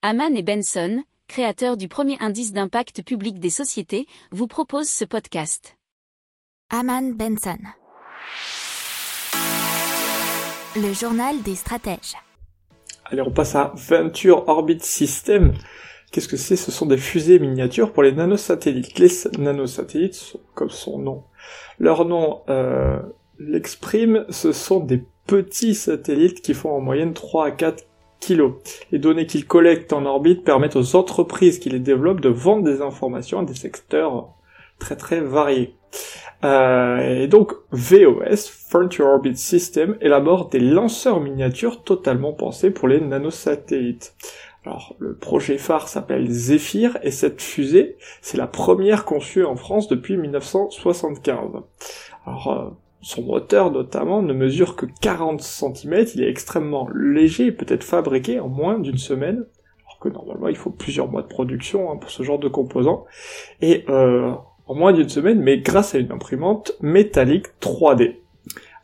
Haman et Benson, créateurs du premier indice d'impact public des sociétés, vous proposent ce podcast. Haman Benson. Le journal des stratèges. Allez, on passe à Venture Orbit System. Qu'est-ce que c'est? Ce sont des fusées miniatures pour les nanosatellites. Les nanosatellites, comme son nom, leur nom euh, l'exprime, ce sont des petits satellites qui font en moyenne 3 à 4 Les données qu'ils collectent en orbite permettent aux entreprises qui les développent de vendre des informations à des secteurs très très variés. Euh, et donc VOS, Frontier Orbit System, élabore des lanceurs miniatures totalement pensés pour les nanosatellites. Alors le projet phare s'appelle Zephyr et cette fusée, c'est la première conçue en France depuis 1975. Alors euh, son moteur notamment ne mesure que 40 cm, il est extrêmement léger et peut être fabriqué en moins d'une semaine, alors que normalement il faut plusieurs mois de production hein, pour ce genre de composants. Et euh, en moins d'une semaine, mais grâce à une imprimante métallique 3D.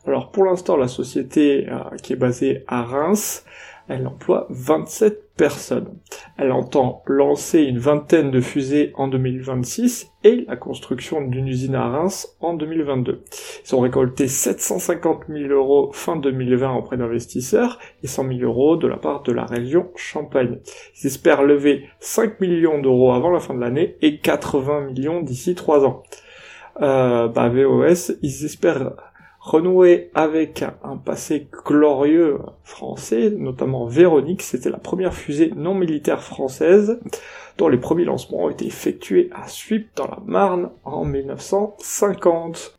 Alors pour l'instant, la société euh, qui est basée à Reims, elle emploie 27 personnes. Elle entend lancer une vingtaine de fusées en 2026 et la construction d'une usine à Reims en 2022. Ils ont récolté 750 000 euros fin 2020 auprès d'investisseurs et 100 000 euros de la part de la région Champagne. Ils espèrent lever 5 millions d'euros avant la fin de l'année et 80 millions d'ici 3 ans. Euh, bah, VOS, ils espèrent renouer avec un passé glorieux français, notamment Véronique, c'était la première fusée non militaire française dont les premiers lancements ont été effectués à Suip dans la Marne en 1950.